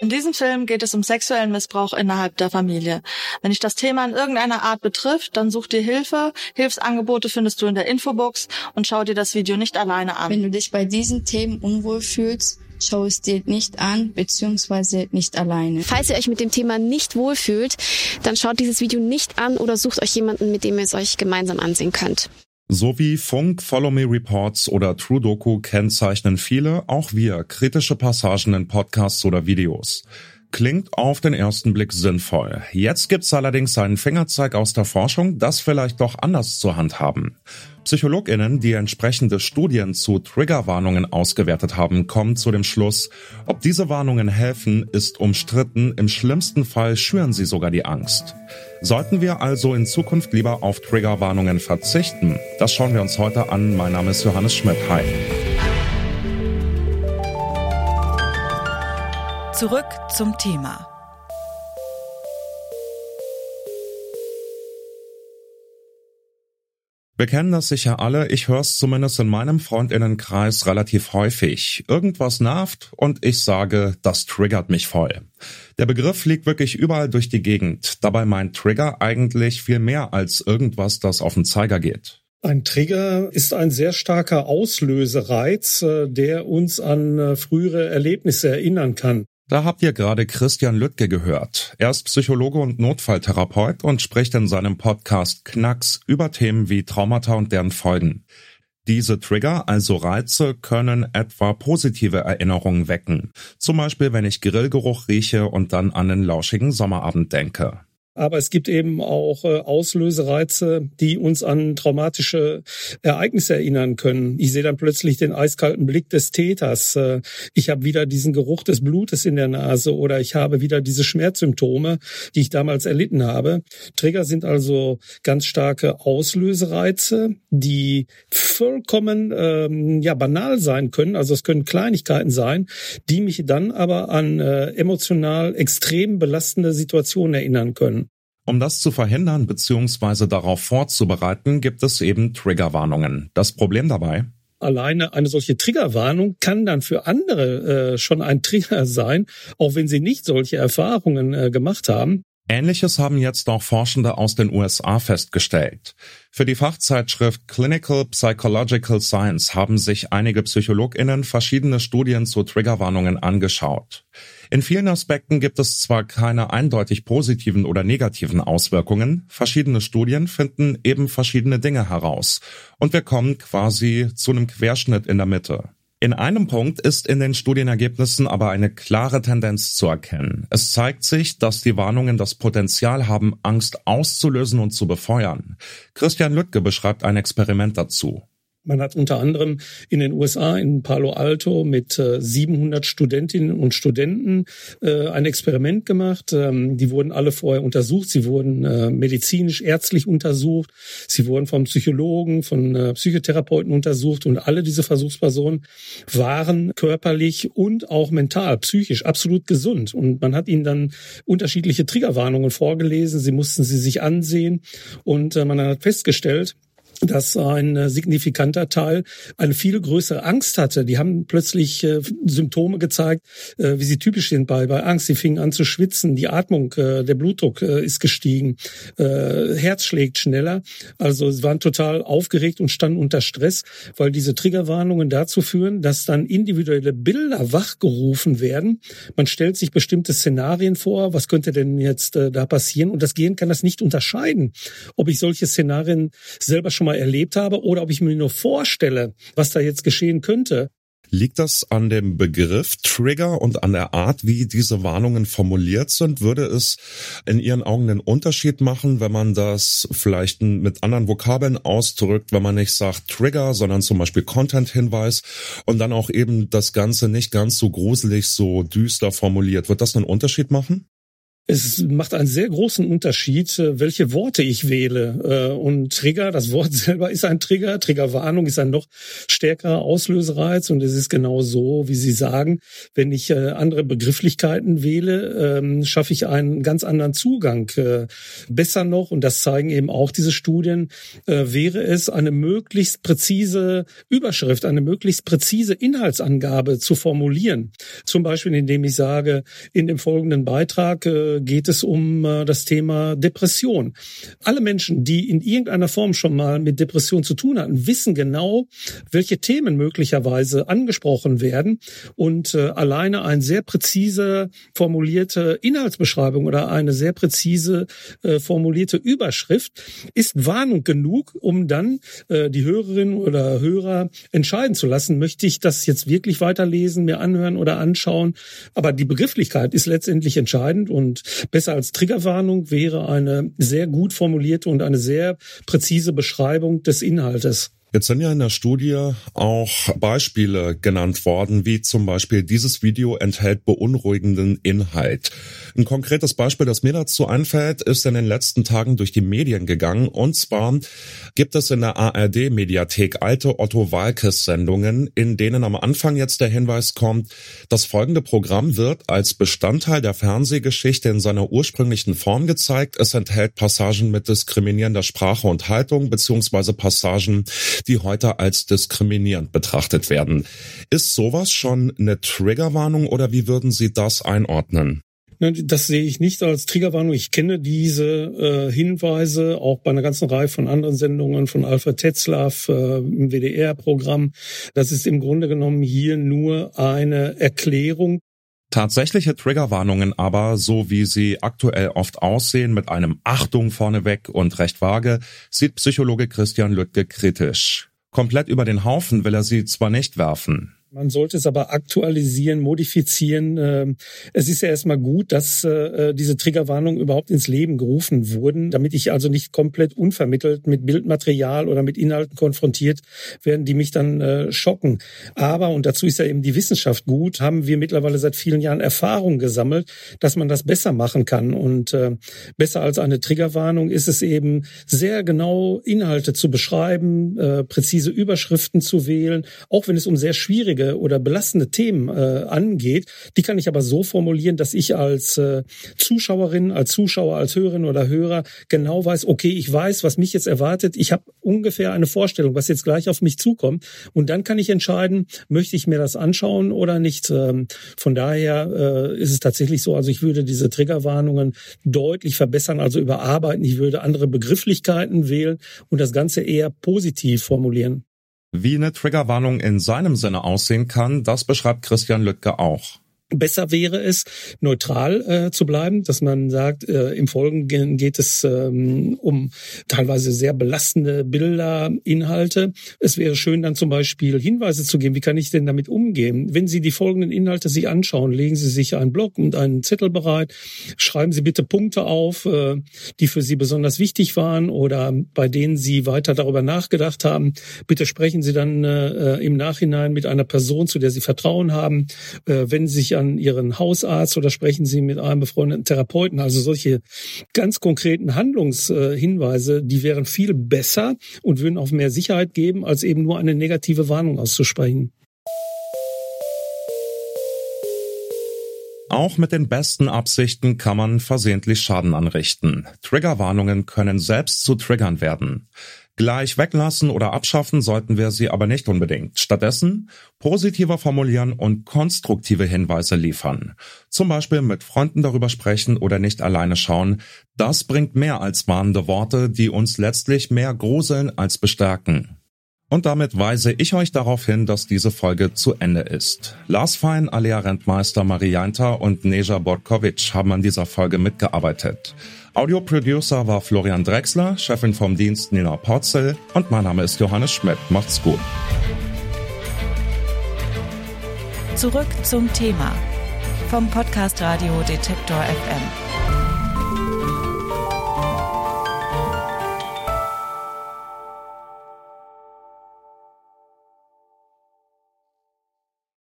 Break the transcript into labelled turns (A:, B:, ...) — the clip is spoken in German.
A: In diesem Film geht es um sexuellen Missbrauch innerhalb der Familie. Wenn dich das Thema in irgendeiner Art betrifft, dann such dir Hilfe. Hilfsangebote findest du in der Infobox und schau dir das Video nicht alleine an.
B: Wenn du dich bei diesen Themen unwohl fühlst, schau es dir nicht an, beziehungsweise nicht alleine.
C: Falls ihr euch mit dem Thema nicht wohlfühlt, dann schaut dieses Video nicht an oder sucht euch jemanden, mit dem ihr es euch gemeinsam ansehen könnt.
D: So wie Funk, Follow Me Reports oder True Doku kennzeichnen viele, auch wir, kritische Passagen in Podcasts oder Videos. Klingt auf den ersten Blick sinnvoll. Jetzt gibt's allerdings einen Fingerzeig aus der Forschung, das vielleicht doch anders zu handhaben. PsychologInnen, die entsprechende Studien zu Triggerwarnungen ausgewertet haben, kommen zu dem Schluss, ob diese Warnungen helfen, ist umstritten, im schlimmsten Fall schüren sie sogar die Angst. Sollten wir also in Zukunft lieber auf Triggerwarnungen verzichten? Das schauen wir uns heute an. Mein Name ist Johannes Schmidt. Hi.
E: Zurück zum Thema.
D: Wir kennen das sicher alle, ich höre es zumindest in meinem Freundinnenkreis relativ häufig. Irgendwas nervt und ich sage, das triggert mich voll. Der Begriff liegt wirklich überall durch die Gegend. Dabei meint Trigger eigentlich viel mehr als irgendwas, das auf den Zeiger geht.
F: Ein Trigger ist ein sehr starker Auslösereiz, äh, der uns an äh, frühere Erlebnisse erinnern kann.
D: Da habt ihr gerade Christian Lüttke gehört. Er ist Psychologe und Notfalltherapeut und spricht in seinem Podcast Knacks über Themen wie Traumata und deren Folgen. Diese Trigger, also Reize, können etwa positive Erinnerungen wecken. Zum Beispiel, wenn ich Grillgeruch rieche und dann an den lauschigen Sommerabend denke.
F: Aber es gibt eben auch äh, Auslösereize, die uns an traumatische Ereignisse erinnern können. Ich sehe dann plötzlich den eiskalten Blick des Täters. Äh, ich habe wieder diesen Geruch des Blutes in der Nase oder ich habe wieder diese Schmerzsymptome, die ich damals erlitten habe. Trigger sind also ganz starke Auslösereize, die vollkommen ähm, ja banal sein können. Also es können Kleinigkeiten sein, die mich dann aber an äh, emotional extrem belastende Situationen erinnern können.
D: Um das zu verhindern bzw. darauf vorzubereiten, gibt es eben Triggerwarnungen. Das Problem dabei?
F: Alleine eine solche Triggerwarnung kann dann für andere äh, schon ein Trigger sein, auch wenn sie nicht solche Erfahrungen äh, gemacht haben.
D: Ähnliches haben jetzt auch Forschende aus den USA festgestellt. Für die Fachzeitschrift Clinical Psychological Science haben sich einige Psychologinnen verschiedene Studien zu Triggerwarnungen angeschaut. In vielen Aspekten gibt es zwar keine eindeutig positiven oder negativen Auswirkungen, verschiedene Studien finden eben verschiedene Dinge heraus und wir kommen quasi zu einem Querschnitt in der Mitte. In einem Punkt ist in den Studienergebnissen aber eine klare Tendenz zu erkennen. Es zeigt sich, dass die Warnungen das Potenzial haben, Angst auszulösen und zu befeuern. Christian Lüttke beschreibt ein Experiment dazu.
F: Man hat unter anderem in den USA in Palo Alto mit äh, 700 Studentinnen und Studenten äh, ein Experiment gemacht. Ähm, die wurden alle vorher untersucht. Sie wurden äh, medizinisch, ärztlich untersucht. Sie wurden vom Psychologen, von äh, Psychotherapeuten untersucht. Und alle diese Versuchspersonen waren körperlich und auch mental, psychisch absolut gesund. Und man hat ihnen dann unterschiedliche Triggerwarnungen vorgelesen. Sie mussten sie sich ansehen. Und äh, man hat festgestellt, dass ein äh, signifikanter Teil eine viel größere Angst hatte. Die haben plötzlich äh, Symptome gezeigt, äh, wie sie typisch sind bei, bei Angst. Sie fingen an zu schwitzen, die Atmung, äh, der Blutdruck äh, ist gestiegen, äh, Herz schlägt schneller. Also sie waren total aufgeregt und standen unter Stress, weil diese Triggerwarnungen dazu führen, dass dann individuelle Bilder wachgerufen werden. Man stellt sich bestimmte Szenarien vor, was könnte denn jetzt da passieren? Und das Gehirn kann das nicht unterscheiden, ob ich solche Szenarien selber schon mal mal erlebt habe oder ob ich mir nur vorstelle, was da jetzt geschehen könnte.
D: Liegt das an dem Begriff Trigger und an der Art, wie diese Warnungen formuliert sind? Würde es in Ihren Augen den Unterschied machen, wenn man das vielleicht mit anderen Vokabeln ausdrückt, wenn man nicht sagt Trigger, sondern zum Beispiel Content-Hinweis und dann auch eben das Ganze nicht ganz so gruselig, so düster formuliert? Wird das einen Unterschied machen?
F: Es macht einen sehr großen Unterschied, äh, welche Worte ich wähle. Äh, und Trigger, das Wort selber ist ein Trigger. Triggerwarnung ist ein noch stärkerer Auslösereiz. Und es ist genau so, wie Sie sagen, wenn ich äh, andere Begrifflichkeiten wähle, ähm, schaffe ich einen ganz anderen Zugang. Besser noch, und das zeigen eben auch diese Studien, wäre es eine möglichst präzise Überschrift, eine möglichst präzise Inhaltsangabe zu formulieren. Zum Beispiel, indem ich sage, in dem folgenden Beitrag geht es um äh, das Thema Depression. Alle Menschen, die in irgendeiner Form schon mal mit Depression zu tun hatten, wissen genau, welche Themen möglicherweise angesprochen werden und äh, alleine eine sehr präzise formulierte Inhaltsbeschreibung oder eine sehr präzise äh, formulierte Überschrift ist Warnung genug, um dann die Hörerin oder Hörer entscheiden zu lassen, möchte ich das jetzt wirklich weiterlesen, mir anhören oder anschauen. Aber die Begrifflichkeit ist letztendlich entscheidend und Besser als Triggerwarnung wäre eine sehr gut formulierte und eine sehr präzise Beschreibung des Inhaltes.
D: Jetzt sind ja in der Studie auch Beispiele genannt worden, wie zum Beispiel dieses Video enthält beunruhigenden Inhalt. Ein konkretes Beispiel, das mir dazu einfällt, ist in den letzten Tagen durch die Medien gegangen. Und zwar gibt es in der ARD-Mediathek alte Otto Walkes-Sendungen, in denen am Anfang jetzt der Hinweis kommt, das folgende Programm wird als Bestandteil der Fernsehgeschichte in seiner ursprünglichen Form gezeigt. Es enthält Passagen mit diskriminierender Sprache und Haltung beziehungsweise Passagen, die heute als diskriminierend betrachtet werden. Ist sowas schon eine Triggerwarnung oder wie würden Sie das einordnen?
F: Das sehe ich nicht als Triggerwarnung. Ich kenne diese äh, Hinweise auch bei einer ganzen Reihe von anderen Sendungen von Alfred Tetzlaff äh, im WDR-Programm. Das ist im Grunde genommen hier nur eine Erklärung
D: Tatsächliche Triggerwarnungen aber, so wie sie aktuell oft aussehen, mit einem Achtung vorneweg und recht vage, sieht Psychologe Christian Lüttke kritisch. Komplett über den Haufen will er sie zwar nicht werfen,
F: man sollte es aber aktualisieren, modifizieren. Ähm, es ist ja erstmal gut, dass äh, diese Triggerwarnungen überhaupt ins Leben gerufen wurden, damit ich also nicht komplett unvermittelt mit Bildmaterial oder mit Inhalten konfrontiert werden, die mich dann äh, schocken. Aber, und dazu ist ja eben die Wissenschaft gut, haben wir mittlerweile seit vielen Jahren Erfahrung gesammelt, dass man das besser machen kann. Und äh, besser als eine Triggerwarnung ist es eben sehr genau Inhalte zu beschreiben, präzise Überschriften zu wählen, auch wenn es um sehr schwierige schwierige oder belastende Themen äh, angeht, die kann ich aber so formulieren, dass ich als äh, Zuschauerin, als Zuschauer, als Hörerin oder Hörer genau weiß, okay, ich weiß, was mich jetzt erwartet. Ich habe ungefähr eine Vorstellung, was jetzt gleich auf mich zukommt. Und dann kann ich entscheiden, möchte ich mir das anschauen oder nicht. Ähm, von daher äh, ist es tatsächlich so, also ich würde diese Triggerwarnungen deutlich verbessern, also überarbeiten. Ich würde andere Begrifflichkeiten wählen und das Ganze eher positiv formulieren.
D: Wie eine Triggerwarnung in seinem Sinne aussehen kann, das beschreibt Christian Lüttke auch.
F: Besser wäre es, neutral äh, zu bleiben, dass man sagt, äh, im Folgenden geht es ähm, um teilweise sehr belastende Bilder, Inhalte. Es wäre schön, dann zum Beispiel Hinweise zu geben, wie kann ich denn damit umgehen? Wenn Sie die folgenden Inhalte sich anschauen, legen Sie sich einen Block und einen Zettel bereit, schreiben Sie bitte Punkte auf, äh, die für Sie besonders wichtig waren oder bei denen Sie weiter darüber nachgedacht haben. Bitte sprechen Sie dann äh, im Nachhinein mit einer Person, zu der Sie Vertrauen haben. Äh, wenn Sie sich an Ihren Hausarzt oder sprechen Sie mit einem befreundeten Therapeuten. Also solche ganz konkreten Handlungshinweise, die wären viel besser und würden auch mehr Sicherheit geben, als eben nur eine negative Warnung auszusprechen.
D: Auch mit den besten Absichten kann man versehentlich Schaden anrichten. Triggerwarnungen können selbst zu Triggern werden. Gleich weglassen oder abschaffen sollten wir sie aber nicht unbedingt. Stattdessen positiver formulieren und konstruktive Hinweise liefern. Zum Beispiel mit Freunden darüber sprechen oder nicht alleine schauen. Das bringt mehr als warnende Worte, die uns letztlich mehr gruseln als bestärken. Und damit weise ich euch darauf hin, dass diese Folge zu Ende ist. Lars Fein, Alia Rentmeister, Marianta und Neja Borkovic haben an dieser Folge mitgearbeitet. Audioproducer war Florian Drexler, Chefin vom Dienst Nina Porzel und mein Name ist Johannes Schmidt. Macht's gut.
E: Zurück zum Thema vom Podcast Radio Detektor FM.